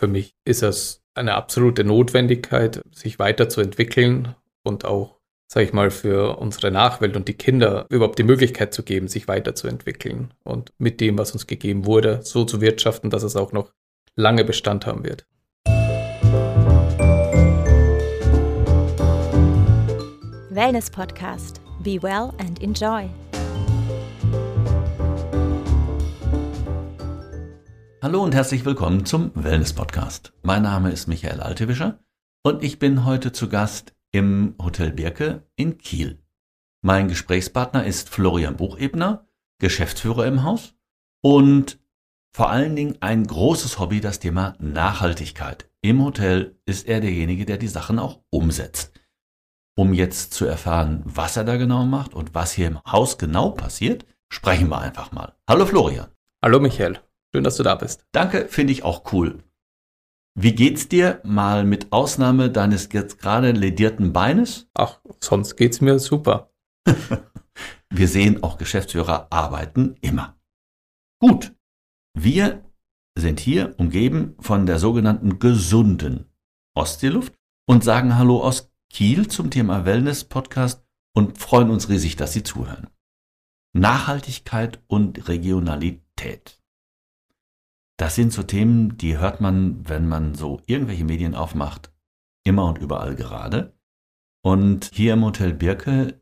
für mich ist es eine absolute Notwendigkeit, sich weiterzuentwickeln und auch, sage ich mal, für unsere Nachwelt und die Kinder überhaupt die Möglichkeit zu geben, sich weiterzuentwickeln und mit dem, was uns gegeben wurde, so zu wirtschaften, dass es auch noch lange Bestand haben wird. Wellness Podcast. Be well and enjoy. Hallo und herzlich willkommen zum Wellness Podcast. Mein Name ist Michael Altewischer und ich bin heute zu Gast im Hotel Birke in Kiel. Mein Gesprächspartner ist Florian Buchebner, Geschäftsführer im Haus und vor allen Dingen ein großes Hobby, das Thema Nachhaltigkeit. Im Hotel ist er derjenige, der die Sachen auch umsetzt. Um jetzt zu erfahren, was er da genau macht und was hier im Haus genau passiert, sprechen wir einfach mal. Hallo Florian. Hallo Michael. Schön, dass du da bist. Danke, finde ich auch cool. Wie geht's dir mal mit Ausnahme deines jetzt gerade ledierten Beines? Ach, sonst geht's mir super. Wir sehen auch Geschäftsführer arbeiten immer. Gut. Wir sind hier umgeben von der sogenannten gesunden Ostseeluft und sagen Hallo aus Kiel zum Thema Wellness Podcast und freuen uns riesig, dass Sie zuhören. Nachhaltigkeit und Regionalität. Das sind so Themen, die hört man, wenn man so irgendwelche Medien aufmacht, immer und überall gerade. Und hier im Hotel Birke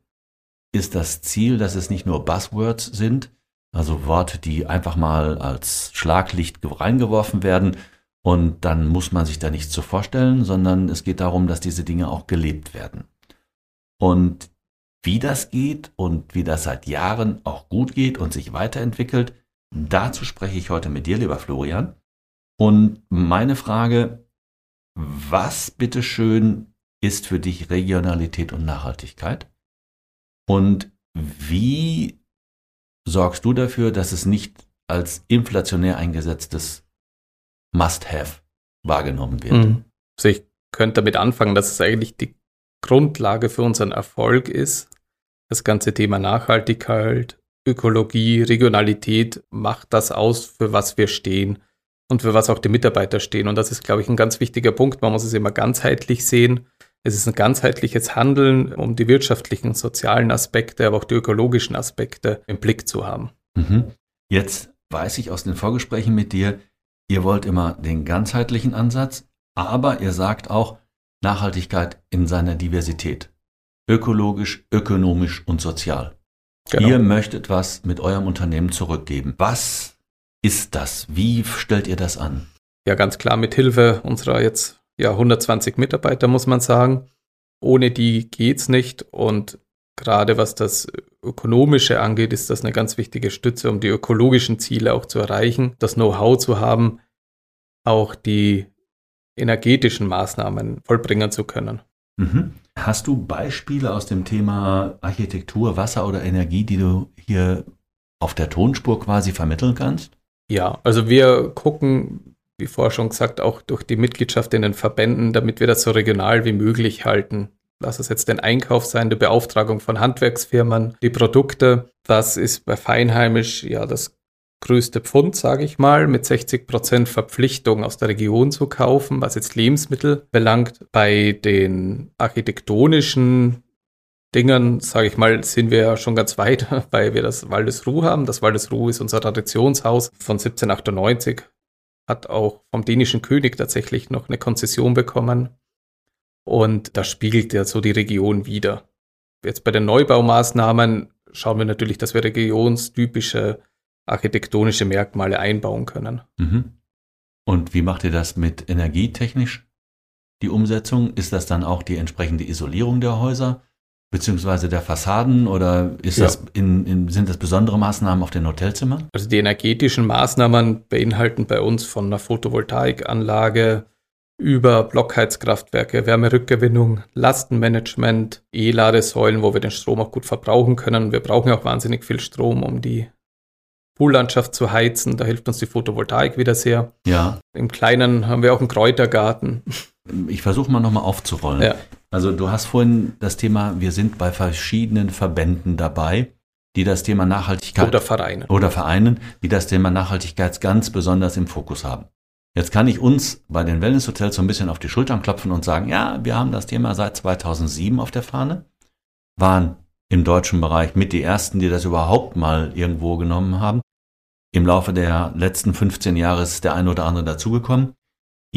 ist das Ziel, dass es nicht nur Buzzwords sind, also Worte, die einfach mal als Schlaglicht reingeworfen werden und dann muss man sich da nichts zu vorstellen, sondern es geht darum, dass diese Dinge auch gelebt werden. Und wie das geht und wie das seit Jahren auch gut geht und sich weiterentwickelt, Dazu spreche ich heute mit dir, lieber Florian. Und meine Frage, was bitteschön ist für dich Regionalität und Nachhaltigkeit? Und wie sorgst du dafür, dass es nicht als inflationär eingesetztes Must-Have wahrgenommen wird? Mhm. Also ich könnte damit anfangen, dass es eigentlich die Grundlage für unseren Erfolg ist, das ganze Thema Nachhaltigkeit Ökologie, Regionalität macht das aus, für was wir stehen und für was auch die Mitarbeiter stehen. Und das ist, glaube ich, ein ganz wichtiger Punkt. Man muss es immer ganzheitlich sehen. Es ist ein ganzheitliches Handeln, um die wirtschaftlichen, sozialen Aspekte, aber auch die ökologischen Aspekte im Blick zu haben. Mhm. Jetzt weiß ich aus den Vorgesprächen mit dir, ihr wollt immer den ganzheitlichen Ansatz, aber ihr sagt auch Nachhaltigkeit in seiner Diversität. Ökologisch, ökonomisch und sozial. Genau. Ihr möchtet was mit eurem Unternehmen zurückgeben. Was ist das? Wie stellt ihr das an? Ja, ganz klar mit Hilfe unserer jetzt ja 120 Mitarbeiter muss man sagen. Ohne die geht's nicht und gerade was das ökonomische angeht, ist das eine ganz wichtige Stütze, um die ökologischen Ziele auch zu erreichen, das Know-how zu haben, auch die energetischen Maßnahmen vollbringen zu können. Mhm. Hast du Beispiele aus dem Thema Architektur, Wasser oder Energie, die du hier auf der Tonspur quasi vermitteln kannst? Ja, also wir gucken, wie vorher schon gesagt, auch durch die Mitgliedschaft in den Verbänden, damit wir das so regional wie möglich halten. Lass es jetzt den Einkauf sein, die Beauftragung von Handwerksfirmen, die Produkte. Das ist bei Feinheimisch ja das größte Pfund, sage ich mal, mit 60 Prozent Verpflichtung aus der Region zu kaufen, was jetzt Lebensmittel belangt. Bei den architektonischen Dingern, sage ich mal, sind wir ja schon ganz weit, weil wir das Waldesruh haben. Das Waldesruh ist unser Traditionshaus von 1798, hat auch vom dänischen König tatsächlich noch eine Konzession bekommen. Und das spiegelt ja so die Region wieder. Jetzt bei den Neubaumaßnahmen schauen wir natürlich, dass wir regionstypische architektonische Merkmale einbauen können. Mhm. Und wie macht ihr das mit energietechnisch? Die Umsetzung, ist das dann auch die entsprechende Isolierung der Häuser beziehungsweise der Fassaden oder ist ja. das in, in, sind das besondere Maßnahmen auf den Hotelzimmern? Also die energetischen Maßnahmen beinhalten bei uns von einer Photovoltaikanlage über Blockheizkraftwerke, Wärmerückgewinnung, Lastenmanagement, E-Ladesäulen, wo wir den Strom auch gut verbrauchen können. Wir brauchen auch wahnsinnig viel Strom, um die Poollandschaft zu heizen. Da hilft uns die Photovoltaik wieder sehr. Ja. Im Kleinen haben wir auch einen Kräutergarten. Ich versuche mal nochmal aufzurollen. Ja. Also du hast vorhin das Thema, wir sind bei verschiedenen Verbänden dabei, die das Thema Nachhaltigkeit oder Vereinen oder Vereinen, die das Thema Nachhaltigkeit ganz besonders im Fokus haben. Jetzt kann ich uns bei den Wellnesshotels so ein bisschen auf die Schultern klopfen und sagen, ja, wir haben das Thema seit 2007 auf der Fahne, waren im deutschen Bereich mit die ersten, die das überhaupt mal irgendwo genommen haben. Im Laufe der letzten 15 Jahre ist der eine oder andere dazugekommen.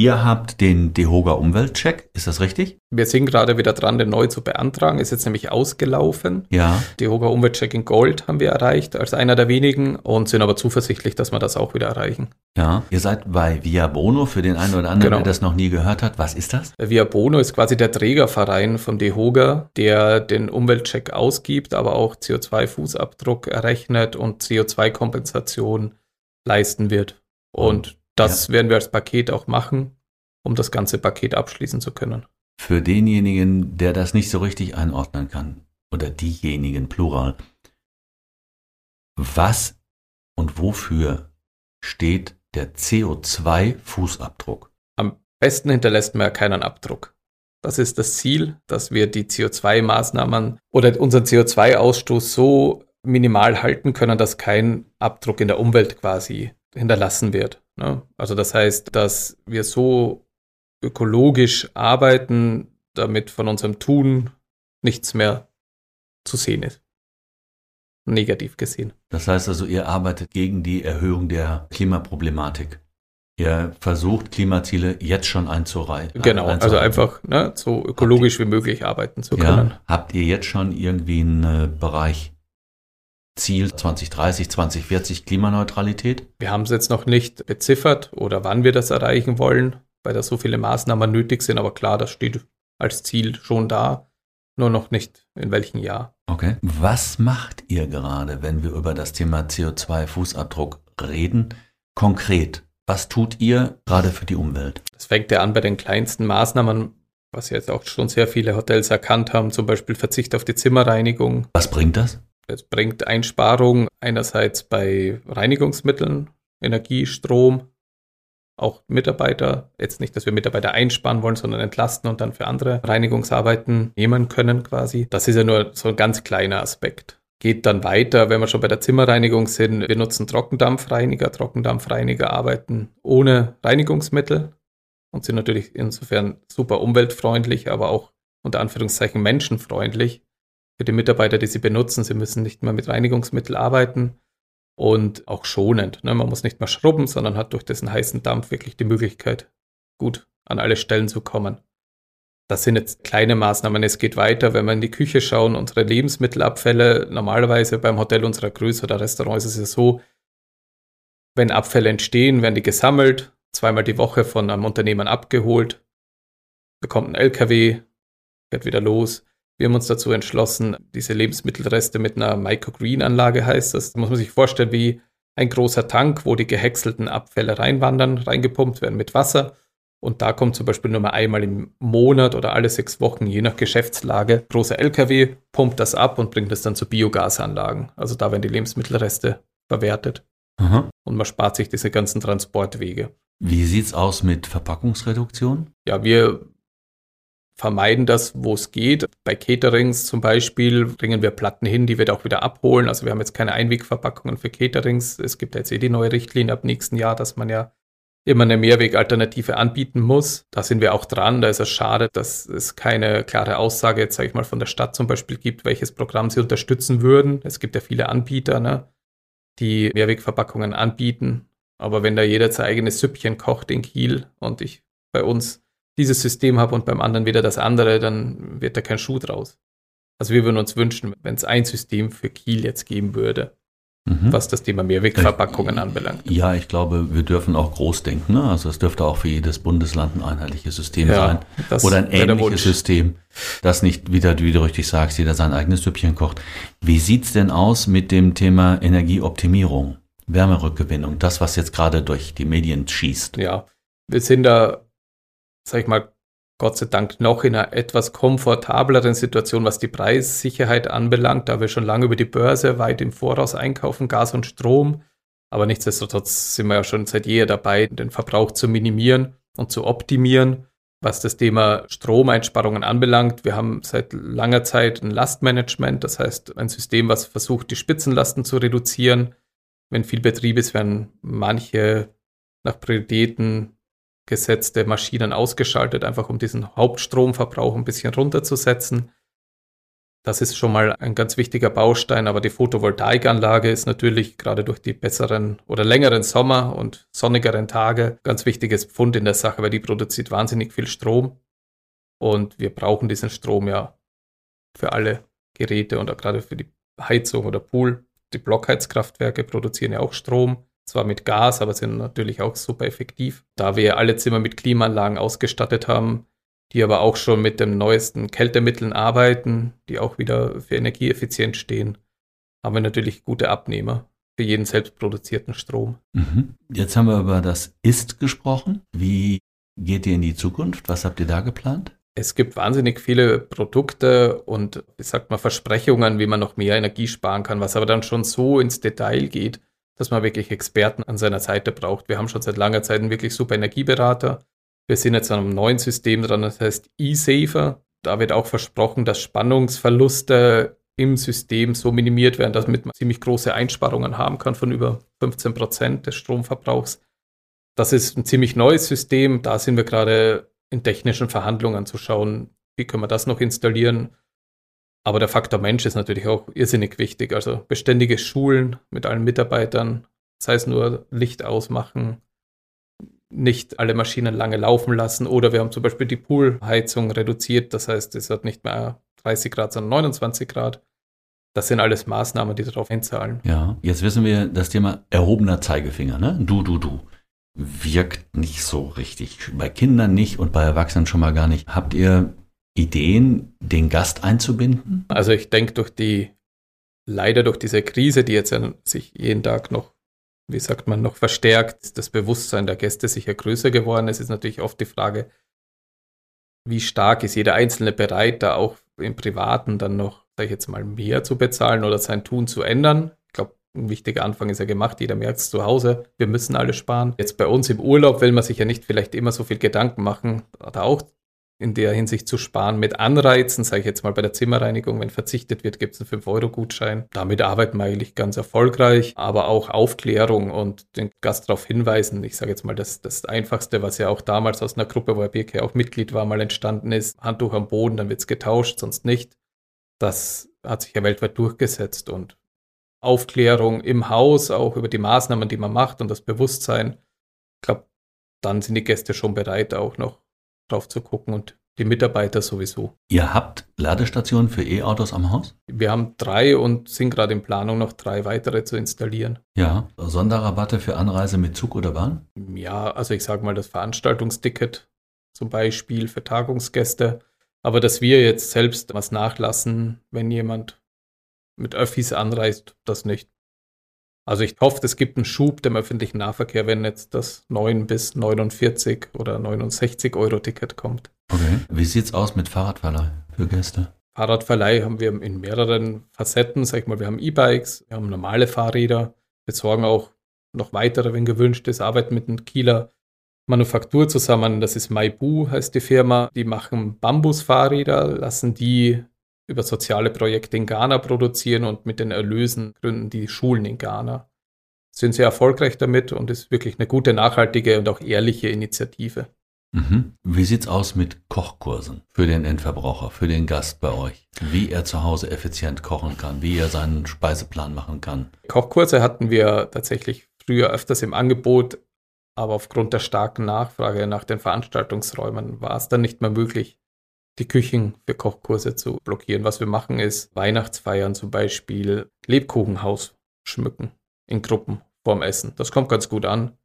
Ihr habt den DEHOGA Umweltcheck, ist das richtig? Wir sind gerade wieder dran, den neu zu beantragen. Ist jetzt nämlich ausgelaufen. Ja. DEHOGA Umweltcheck in Gold haben wir erreicht als einer der wenigen und sind aber zuversichtlich, dass wir das auch wieder erreichen. Ja. Ihr seid bei Via Bono für den einen oder anderen, Genau. der das noch nie gehört hat. Was ist das? Via Bono ist quasi der Trägerverein von DEHOGA, der den Umweltcheck ausgibt, aber auch CO2-Fußabdruck errechnet und CO2-Kompensation leisten wird. Und das werden wir als Paket auch machen, um das ganze Paket abschließen zu können. Für denjenigen, der das nicht so richtig einordnen kann, oder diejenigen, plural, was und wofür steht der CO2-Fußabdruck? Am besten hinterlässt man ja keinen Abdruck. Das ist das Ziel, dass wir die CO2-Maßnahmen oder unseren CO2-Ausstoß so minimal halten können, dass kein Abdruck in der Umwelt quasi hinterlassen wird. Ne? Also das heißt, dass wir so ökologisch arbeiten, damit von unserem Tun nichts mehr zu sehen ist. Negativ gesehen. Das heißt also, ihr arbeitet gegen die Erhöhung der Klimaproblematik. Ihr versucht, Klimaziele jetzt schon einzureichen. Genau, also einfach ne, so ökologisch wie möglich arbeiten zu können. Ja, habt ihr jetzt schon irgendwie einen äh, Bereich Ziel 2030, 2040 Klimaneutralität? Wir haben es jetzt noch nicht beziffert oder wann wir das erreichen wollen, weil da so viele Maßnahmen nötig sind, aber klar, das steht als Ziel schon da, nur noch nicht in welchem Jahr. Okay. Was macht ihr gerade, wenn wir über das Thema CO2-Fußabdruck reden? Konkret, was tut ihr gerade für die Umwelt? Das fängt ja an bei den kleinsten Maßnahmen, was jetzt auch schon sehr viele Hotels erkannt haben, zum Beispiel Verzicht auf die Zimmerreinigung. Was bringt das? Es bringt Einsparungen einerseits bei Reinigungsmitteln, Energie, Strom, auch Mitarbeiter. Jetzt nicht, dass wir Mitarbeiter einsparen wollen, sondern entlasten und dann für andere Reinigungsarbeiten nehmen können quasi. Das ist ja nur so ein ganz kleiner Aspekt. Geht dann weiter, wenn wir schon bei der Zimmerreinigung sind. Wir nutzen Trockendampfreiniger. Trockendampfreiniger arbeiten ohne Reinigungsmittel und sind natürlich insofern super umweltfreundlich, aber auch unter Anführungszeichen menschenfreundlich für die Mitarbeiter, die sie benutzen. Sie müssen nicht mehr mit Reinigungsmittel arbeiten und auch schonend. Ne? Man muss nicht mehr schrubben, sondern hat durch diesen heißen Dampf wirklich die Möglichkeit, gut an alle Stellen zu kommen. Das sind jetzt kleine Maßnahmen. Es geht weiter, wenn wir in die Küche schauen. Unsere Lebensmittelabfälle, normalerweise beim Hotel unserer Größe oder Restaurants ist es so, wenn Abfälle entstehen, werden die gesammelt, zweimal die Woche von einem Unternehmen abgeholt, bekommt ein LKW, fährt wieder los. Wir haben uns dazu entschlossen, diese Lebensmittelreste mit einer Microgreen-Anlage heißt das. Da muss man sich vorstellen wie ein großer Tank, wo die gehäckselten Abfälle reinwandern, reingepumpt werden mit Wasser. Und da kommt zum Beispiel nur mal einmal im Monat oder alle sechs Wochen, je nach Geschäftslage, großer LKW, pumpt das ab und bringt es dann zu Biogasanlagen. Also da werden die Lebensmittelreste verwertet. Aha. Und man spart sich diese ganzen Transportwege. Wie sieht's aus mit Verpackungsreduktion? Ja, wir vermeiden das, wo es geht. Bei Caterings zum Beispiel bringen wir Platten hin, die wir da auch wieder abholen. Also wir haben jetzt keine Einwegverpackungen für Caterings. Es gibt jetzt eh die neue Richtlinie ab nächsten Jahr, dass man ja immer eine Mehrwegalternative anbieten muss. Da sind wir auch dran. Da ist es schade, dass es keine klare Aussage jetzt, sage ich mal, von der Stadt zum Beispiel gibt, welches Programm sie unterstützen würden. Es gibt ja viele Anbieter, ne, die Mehrwegverpackungen anbieten. Aber wenn da jeder sein eigenes Süppchen kocht in Kiel und ich bei uns dieses System habe und beim anderen wieder das andere, dann wird da kein Schuh draus. Also wir würden uns wünschen, wenn es ein System für Kiel jetzt geben würde, Mhm. was das Thema Mehrwegverpackungen anbelangt. Ja, ich glaube, wir dürfen auch groß denken. Ne? Also es dürfte auch für jedes Bundesland ein einheitliches System Ja, sein. Oder ein ähnliches. System, das nicht, wieder, wie du richtig sagst, jeder sein eigenes Süppchen kocht. Wie sieht's denn aus mit dem Thema Energieoptimierung, Wärmerückgewinnung, das, was jetzt gerade durch die Medien schießt? Ja, wir sind da, sag ich mal, Gott sei Dank noch in einer etwas komfortableren Situation, was die Preissicherheit anbelangt, da wir schon lange über die Börse weit im Voraus einkaufen, Gas und Strom. Aber nichtsdestotrotz sind wir ja schon seit jeher dabei, den Verbrauch zu minimieren und zu optimieren. Was das Thema Stromeinsparungen anbelangt, wir haben seit langer Zeit ein Lastmanagement, das heißt ein System, was versucht, die Spitzenlasten zu reduzieren. Wenn viel Betrieb ist, werden manche nach Prioritäten gesetzte Maschinen ausgeschaltet, einfach um diesen Hauptstromverbrauch ein bisschen runterzusetzen. Das ist schon mal ein ganz wichtiger Baustein, aber die Photovoltaikanlage ist natürlich gerade durch die besseren oder längeren Sommer und sonnigeren Tage ganz wichtiges Pfund in der Sache, weil die produziert wahnsinnig viel Strom und wir brauchen diesen Strom ja für alle Geräte und auch gerade für die Heizung oder Pool. Die Blockheizkraftwerke produzieren ja auch Strom, zwar mit Gas, aber sind natürlich auch super effektiv. Da wir alle Zimmer mit Klimaanlagen ausgestattet haben, die aber auch schon mit den neuesten Kältemitteln arbeiten, die auch wieder für Energieeffizienz stehen, haben wir natürlich gute Abnehmer für jeden selbst produzierten Strom. Mhm. Jetzt haben wir über das Ist gesprochen. Wie geht ihr in die Zukunft? Was habt ihr da geplant? Es gibt wahnsinnig viele Produkte und, wie sagt man, Versprechungen, wie man noch mehr Energie sparen kann, was aber dann schon so ins Detail geht, dass man wirklich Experten an seiner Seite braucht. Wir haben schon seit langer Zeit einen wirklich super Energieberater. Wir sind jetzt an einem neuen System dran, das heißt eSafer. Da wird auch versprochen, dass Spannungsverluste im System so minimiert werden, dass man ziemlich große Einsparungen haben kann von über 15 Prozent des Stromverbrauchs. Das ist ein ziemlich neues System. Da sind wir gerade in technischen Verhandlungen zu schauen, wie können wir das noch installieren. Aber der Faktor Mensch ist natürlich auch irrsinnig wichtig. Also beständige Schulen mit allen Mitarbeitern, sei es nur Licht ausmachen, nicht alle Maschinen lange laufen lassen. Oder wir haben zum Beispiel die Poolheizung reduziert. Das heißt, es hat nicht mehr 30 Grad, sondern 29 Grad. Das sind alles Maßnahmen, die darauf einzahlen. Ja, jetzt wissen wir das Thema erhobener Zeigefinger, ne? Du, du, du wirkt nicht so richtig. Bei Kindern nicht und bei Erwachsenen schon mal gar nicht. Habt ihr Ideen, den Gast einzubinden? Also ich denke, durch die, leider durch diese Krise, die jetzt sich jeden Tag noch, wie sagt man, noch verstärkt, das Bewusstsein der Gäste sicher größer geworden ist, ist natürlich oft die Frage, wie stark ist jeder Einzelne bereit, da auch im Privaten dann noch, sag ich jetzt mal, mehr zu bezahlen oder sein Tun zu ändern ein wichtiger Anfang ist ja gemacht, jeder merkt es zu Hause, wir müssen alle sparen. Jetzt bei uns im Urlaub will man sich ja nicht vielleicht immer so viel Gedanken machen, da auch in der Hinsicht zu sparen mit Anreizen, sage ich jetzt mal bei der Zimmerreinigung, wenn verzichtet wird, gibt es einen 5-Euro-Gutschein. Damit arbeiten wir eigentlich ganz erfolgreich, aber auch Aufklärung und den Gast darauf hinweisen. Ich sage jetzt mal, das, das Einfachste, was ja auch damals aus einer Gruppe, wo Herr Birke auch Mitglied war, mal entstanden ist, Handtuch am Boden, dann wird es getauscht, sonst nicht. Das hat sich ja weltweit durchgesetzt und Aufklärung im Haus, auch über die Maßnahmen, die man macht und das Bewusstsein. Ich glaube, dann sind die Gäste schon bereit, auch noch drauf zu gucken und die Mitarbeiter sowieso. Ihr habt Ladestationen für E-Autos am Haus? Wir haben drei und sind gerade in Planung, noch drei weitere zu installieren. Ja, Sonderrabatte für Anreise mit Zug oder Bahn? Ja, also ich sage mal das Veranstaltungsticket zum Beispiel für Tagungsgäste. Aber dass wir jetzt selbst was nachlassen, wenn jemand mit Öffis anreist, das nicht. Also ich hoffe, es gibt einen Schub dem öffentlichen Nahverkehr, wenn jetzt das 9 bis 49 oder 69 Euro Ticket kommt. Okay. Wie sieht's aus mit Fahrradverleih für Gäste? Fahrradverleih haben wir in mehreren Facetten. Sag ich mal, wir haben E-Bikes, wir haben normale Fahrräder, besorgen auch noch weitere, wenn gewünscht ist, arbeiten mit einem Kieler Manufaktur zusammen. Das ist Maibu, heißt die Firma. Die machen Bambusfahrräder, lassen die über soziale Projekte in Ghana produzieren und mit den Erlösen gründen die Schulen in Ghana. Sind sehr erfolgreich damit und ist wirklich eine gute, nachhaltige und auch ehrliche Initiative. Mhm. Wie sieht's aus mit Kochkursen für den Endverbraucher, für den Gast bei euch? Wie er zu Hause effizient kochen kann, wie er seinen Speiseplan machen kann? Kochkurse hatten wir tatsächlich früher öfters im Angebot, aber aufgrund der starken Nachfrage nach den Veranstaltungsräumen war es dann nicht mehr möglich, die Küchen für Kochkurse zu blockieren. Was wir machen ist Weihnachtsfeiern zum Beispiel Lebkuchenhaus schmücken in Gruppen vorm Essen. Das kommt ganz gut an.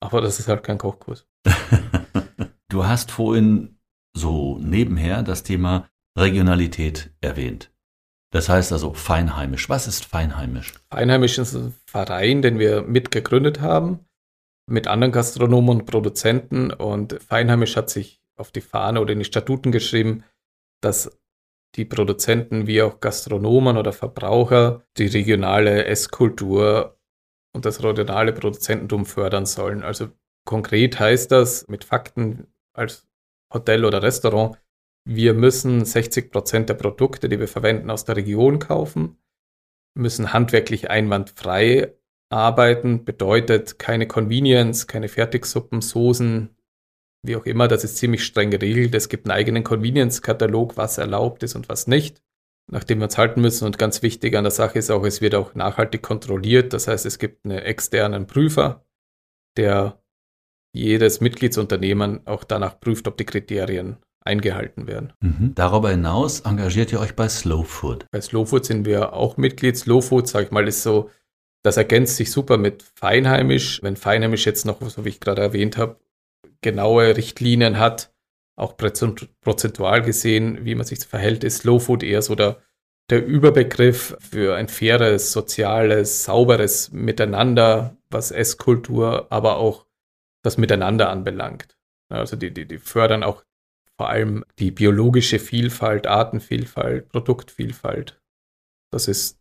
Aber das ist halt kein Kochkurs. du hast vorhin so nebenher das Thema Regionalität erwähnt. Das heißt also feinheimisch. Was ist feinheimisch? Feinheimisch ist ein Verein, den wir mitgegründet haben mit anderen Gastronomen und Produzenten und Feinheimisch hat sich auf die Fahne oder in die Statuten geschrieben, dass die Produzenten wie auch Gastronomen oder Verbraucher die regionale Esskultur und das regionale Produzententum fördern sollen. Also konkret heißt das mit Fakten als Hotel oder Restaurant, wir müssen 60 Prozent der Produkte, die wir verwenden, aus der Region kaufen, müssen handwerklich einwandfrei arbeiten, bedeutet keine Convenience, keine Fertigsuppen, Soßen, wie auch immer. Das ist ziemlich streng geregelt. Es gibt einen eigenen Convenience-Katalog, was erlaubt ist und was nicht, nach dem wir uns halten müssen. Und ganz wichtig an der Sache ist auch, es wird auch nachhaltig kontrolliert. Das heißt, es gibt einen externen Prüfer, der jedes Mitgliedsunternehmen auch danach prüft, ob die Kriterien eingehalten werden. Mhm. Darüber hinaus engagiert ihr euch bei Slow Food. Bei Slow Food sind wir auch Mitglied. Slow Food, sag ich mal, ist so, das ergänzt sich super mit Feinheimisch. Wenn Feinheimisch jetzt noch, so wie ich gerade erwähnt habe, genaue Richtlinien hat, auch prozentual gesehen, wie man sich verhält, ist Slow Food eher so der, der Überbegriff für ein faires, soziales, sauberes Miteinander, was Esskultur, aber auch das Miteinander anbelangt. Also die, die, die fördern auch vor allem die biologische Vielfalt, Artenvielfalt, Produktvielfalt. Das ist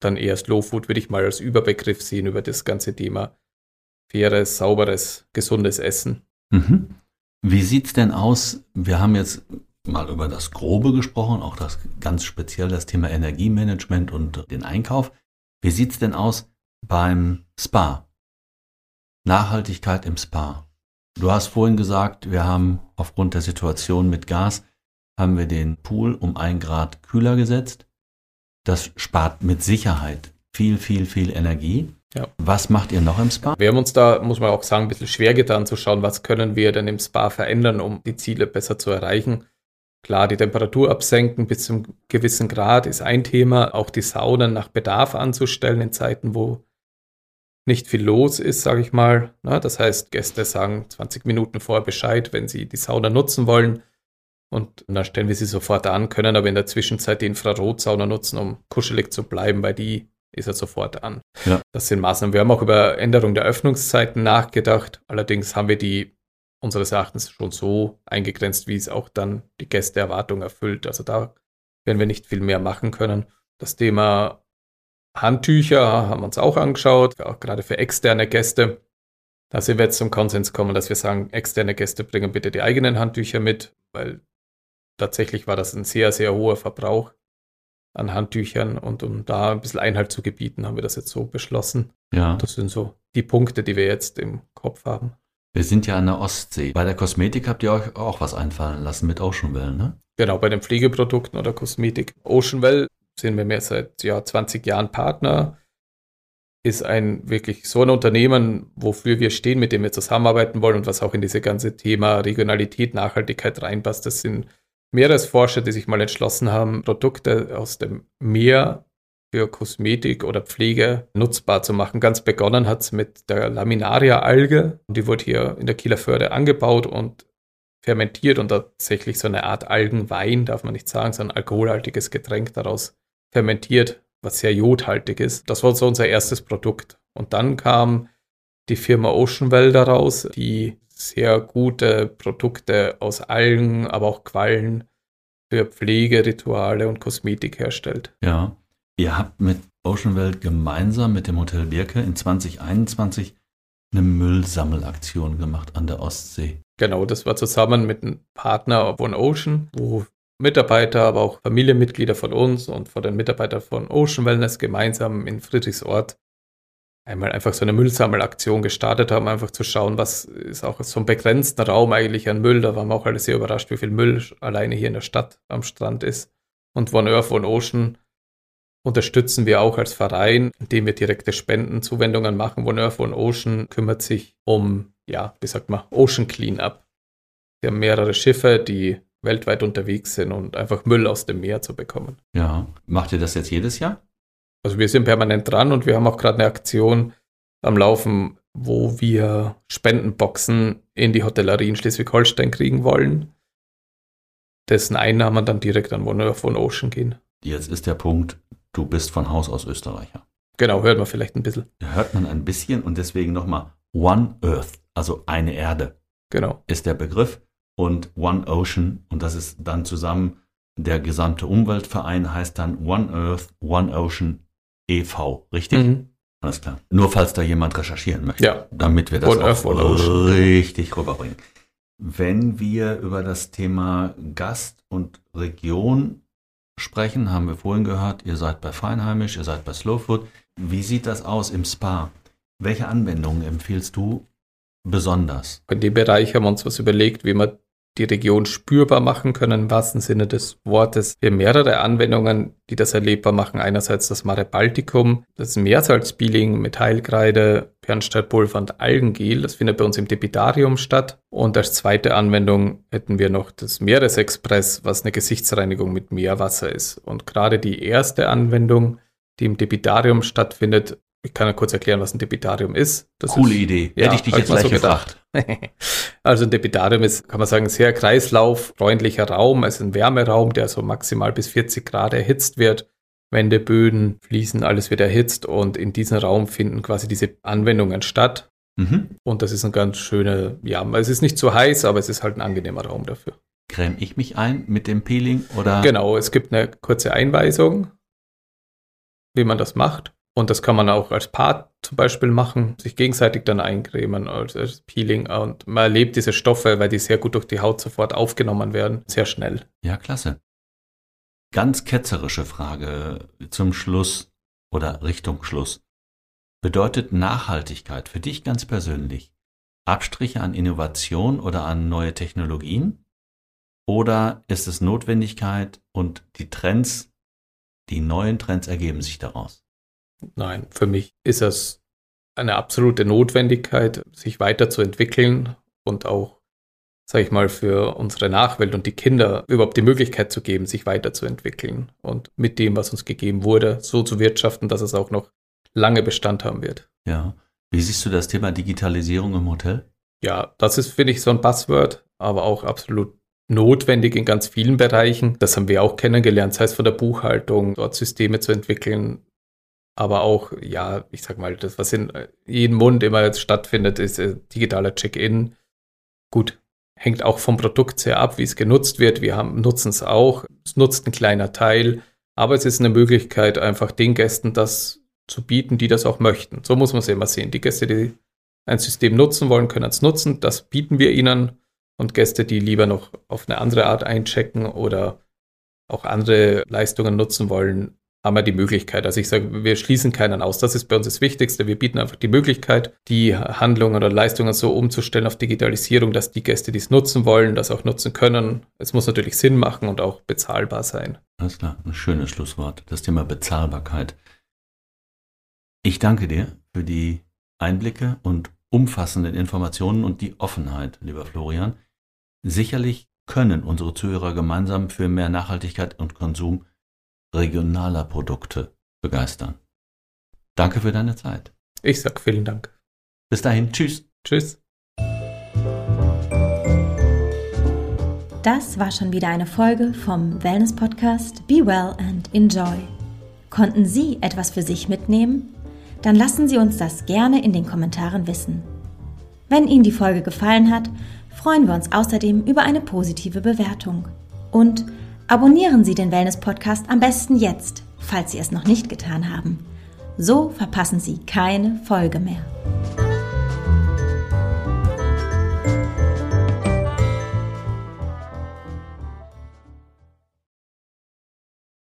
dann eher Slow Food, würde ich mal als Überbegriff sehen über das ganze Thema faires, sauberes, gesundes Essen. Mhm. Wie sieht es denn aus? Wir haben jetzt mal über das Grobe gesprochen, auch das ganz speziell das Thema Energiemanagement und den Einkauf. Wie sieht es denn aus beim Spa? Nachhaltigkeit im Spa. Du hast vorhin gesagt, wir haben aufgrund der Situation mit Gas, haben wir den Pool um ein Grad kühler gesetzt. Das spart mit Sicherheit viel, viel, viel Energie. Ja. Was macht ihr noch im Spa? Wir haben uns da, muss man auch sagen, ein bisschen schwer getan zu schauen, was können wir denn im Spa verändern, um die Ziele besser zu erreichen. Klar, die Temperatur absenken bis zum gewissen Grad ist ein Thema. Auch die Saunen nach Bedarf anzustellen in Zeiten, wo nicht viel los ist, sage ich mal. Na, das heißt, Gäste sagen 20 Minuten vorher Bescheid, wenn sie die Sauna nutzen wollen. Und dann stellen wir sie sofort an, können aber in der Zwischenzeit die Infrarotsauna nutzen, um kuschelig zu bleiben, weil die ist er sofort an. Ja. Das sind Maßnahmen. Wir haben auch über Änderung der Öffnungszeiten nachgedacht. Allerdings haben wir die unseres Erachtens schon so eingegrenzt, wie es auch dann die Gästeerwartung erfüllt. Also da werden wir nicht viel mehr machen können. Das Thema Handtücher haben wir uns auch angeschaut, auch gerade für externe Gäste. Da sind wir jetzt zum Konsens gekommen, dass wir sagen, externe Gäste bringen bitte die eigenen Handtücher mit, weil tatsächlich war das ein sehr, sehr hoher Verbrauch an Handtüchern und um da ein bisschen Einhalt zu gebieten, haben wir das jetzt so beschlossen. Ja. Das sind so die Punkte, die wir jetzt im Kopf haben. Wir sind ja an der Ostsee. Bei der Kosmetik habt ihr euch auch was einfallen lassen mit Oceanwell, ne? Genau, bei den Pflegeprodukten oder Kosmetik. Oceanwell sind wir mehr seit ja, 20 Jahren Partner. Ist ein wirklich so ein Unternehmen, wofür wir stehen, mit dem wir zusammenarbeiten wollen und was auch in diese ganze Thema Regionalität, Nachhaltigkeit reinpasst. Das sind Meeresforscher, die sich mal entschlossen haben, Produkte aus dem Meer für Kosmetik oder Pflege nutzbar zu machen. Ganz begonnen hat es mit der Laminaria-Alge. Die wurde hier in der Kieler Förde angebaut und fermentiert und tatsächlich so eine Art Algenwein, darf man nicht sagen, so ein alkoholhaltiges Getränk daraus fermentiert, was sehr jodhaltig ist. Das war so unser erstes Produkt. Und dann kam die Firma Oceanwell daraus, die sehr gute Produkte aus Algen, aber auch Quallen für Pflegerituale und Kosmetik herstellt. Ja, ihr habt mit Oceanwell gemeinsam mit dem Hotel Birke in 2021 eine Müllsammelaktion gemacht an der Ostsee. Genau, das war zusammen mit einem Partner von Ocean, wo Mitarbeiter, aber auch Familienmitglieder von uns und von den Mitarbeitern von Ocean Wellness gemeinsam in Friedrichsort einmal einfach so eine Müllsammelaktion gestartet haben, einfach zu schauen, was ist auch so ein begrenzter Raum eigentlich an Müll. Da waren wir auch alle sehr überrascht, wie viel Müll alleine hier in der Stadt am Strand ist. Und One Earth, One Ocean unterstützen wir auch als Verein, indem wir direkte Spendenzuwendungen machen. One Earth, One Ocean kümmert sich um, ja, wie sagt man, Ocean Cleanup. Wir haben mehrere Schiffe, die weltweit unterwegs sind und einfach Müll aus dem Meer zu bekommen. Ja, macht ihr das jetzt jedes Jahr? Also wir sind permanent dran und wir haben auch gerade eine Aktion am Laufen, wo wir Spendenboxen in die Hotellerie in Schleswig-Holstein kriegen wollen, dessen Einnahmen dann direkt an One von Ocean gehen. Jetzt ist der Punkt, du bist von Haus aus Österreicher. Genau, hört man vielleicht ein bisschen. Hört man ein bisschen und deswegen nochmal One Earth, also eine Erde. Genau. Ist der Begriff und One Ocean und das ist dann zusammen der gesamte Umweltverein heißt dann One Earth, One Ocean e.V., richtig? Mhm. Alles klar. Nur falls da jemand recherchieren möchte, ja. damit wir das auch Earth, richtig rüberbringen. Wenn wir über das Thema Gast und Region sprechen, haben wir vorhin gehört, ihr seid bei Feinheimisch, ihr seid bei Slowfood. Wie sieht das aus im Spa? Welche Anwendungen empfiehlst du besonders? In dem Bereich haben wir uns was überlegt, wie wir die Region spürbar machen können, im wahrsten Sinne des Wortes. Wir haben mehrere Anwendungen, die das erlebbar machen. Einerseits das Mare Balticum, das Meersalzpeeling mit Heilkreide, Bernsteinpulver und Algengel. Das findet bei uns im Depitarium statt. Und als zweite Anwendung hätten wir noch das Meeresexpress, was eine Gesichtsreinigung mit Meerwasser ist. Und gerade die erste Anwendung, die im Depitarium stattfindet, ich kann ja kurz erklären, was ein Depitarium ist. Das Coole ist, Idee. Ja, Hätte ich dich jetzt gleich so gefragt. also ein Depitarium ist, kann man sagen, ein sehr kreislauffreundlicher Raum. Es ist ein Wärmeraum, der so maximal bis 40 Grad erhitzt wird. Wände, Böden, Fliesen, alles wird erhitzt und in diesem Raum finden quasi diese Anwendungen statt. Mhm. Und das ist ein ganz schöner, ja, es ist nicht zu heiß, aber es ist halt ein angenehmer Raum dafür. Creme ich mich ein mit dem Peeling oder? Genau, es gibt eine kurze Einweisung, wie man das macht. Und das kann man auch als Paar zum Beispiel machen, sich gegenseitig dann eincremen als, als Peeling. Und man erlebt diese Stoffe, weil die sehr gut durch die Haut sofort aufgenommen werden, sehr schnell. Ja, klasse. Ganz ketzerische Frage zum Schluss oder Richtung Schluss. Bedeutet Nachhaltigkeit für dich ganz persönlich Abstriche an Innovation oder an neue Technologien? Oder ist es Notwendigkeit und die Trends, die neuen Trends ergeben sich daraus? Nein, für mich ist es eine absolute Notwendigkeit, sich weiterzuentwickeln und auch, sage ich mal, für unsere Nachwelt und die Kinder überhaupt die Möglichkeit zu geben, sich weiterzuentwickeln und mit dem, was uns gegeben wurde, so zu wirtschaften, dass es auch noch lange Bestand haben wird. Ja. Wie siehst du das Thema Digitalisierung im Hotel? Ja, das ist, finde ich, so ein Buzzword, aber auch absolut notwendig in ganz vielen Bereichen. Das haben wir auch kennengelernt, sei es von der Buchhaltung, dort Systeme zu entwickeln, aber auch, ja, ich sag mal, das, was in jedem Mund immer jetzt stattfindet, ist äh, digitaler Check-in. Gut, hängt auch vom Produkt sehr ab, wie es genutzt wird. Wir nutzen es auch. Es nutzt ein kleiner Teil, aber es ist eine Möglichkeit, einfach den Gästen das zu bieten, die das auch möchten. So muss man es immer sehen. Die Gäste, die ein System nutzen wollen, können es nutzen. Das bieten wir ihnen. Und Gäste, die lieber noch auf eine andere Art einchecken oder auch andere Leistungen nutzen wollen, haben wir die Möglichkeit. Also ich sage, wir schließen keinen aus. Das ist bei uns das Wichtigste. Wir bieten einfach die Möglichkeit, die Handlungen oder Leistungen so umzustellen auf Digitalisierung, dass die Gäste, die es nutzen wollen, das auch nutzen können. Es muss natürlich Sinn machen und auch bezahlbar sein. Alles klar, ein schönes Schlusswort. Das Thema Bezahlbarkeit. Ich danke dir für die Einblicke und umfassenden Informationen und die Offenheit, lieber Florian. Sicherlich können unsere Zuhörer gemeinsam für mehr Nachhaltigkeit und Konsum regionaler Produkte begeistern. Danke für deine Zeit. Ich sag vielen Dank. Bis dahin, tschüss. Tschüss. Das war schon wieder eine Folge vom Wellness Podcast Be Well and Enjoy. Konnten Sie etwas für sich mitnehmen? Dann lassen Sie uns das gerne in den Kommentaren wissen. Wenn Ihnen die Folge gefallen hat, freuen wir uns außerdem über eine positive Bewertung. Und Abonnieren Sie den Wellness Podcast am besten jetzt, falls Sie es noch nicht getan haben. So verpassen Sie keine Folge mehr.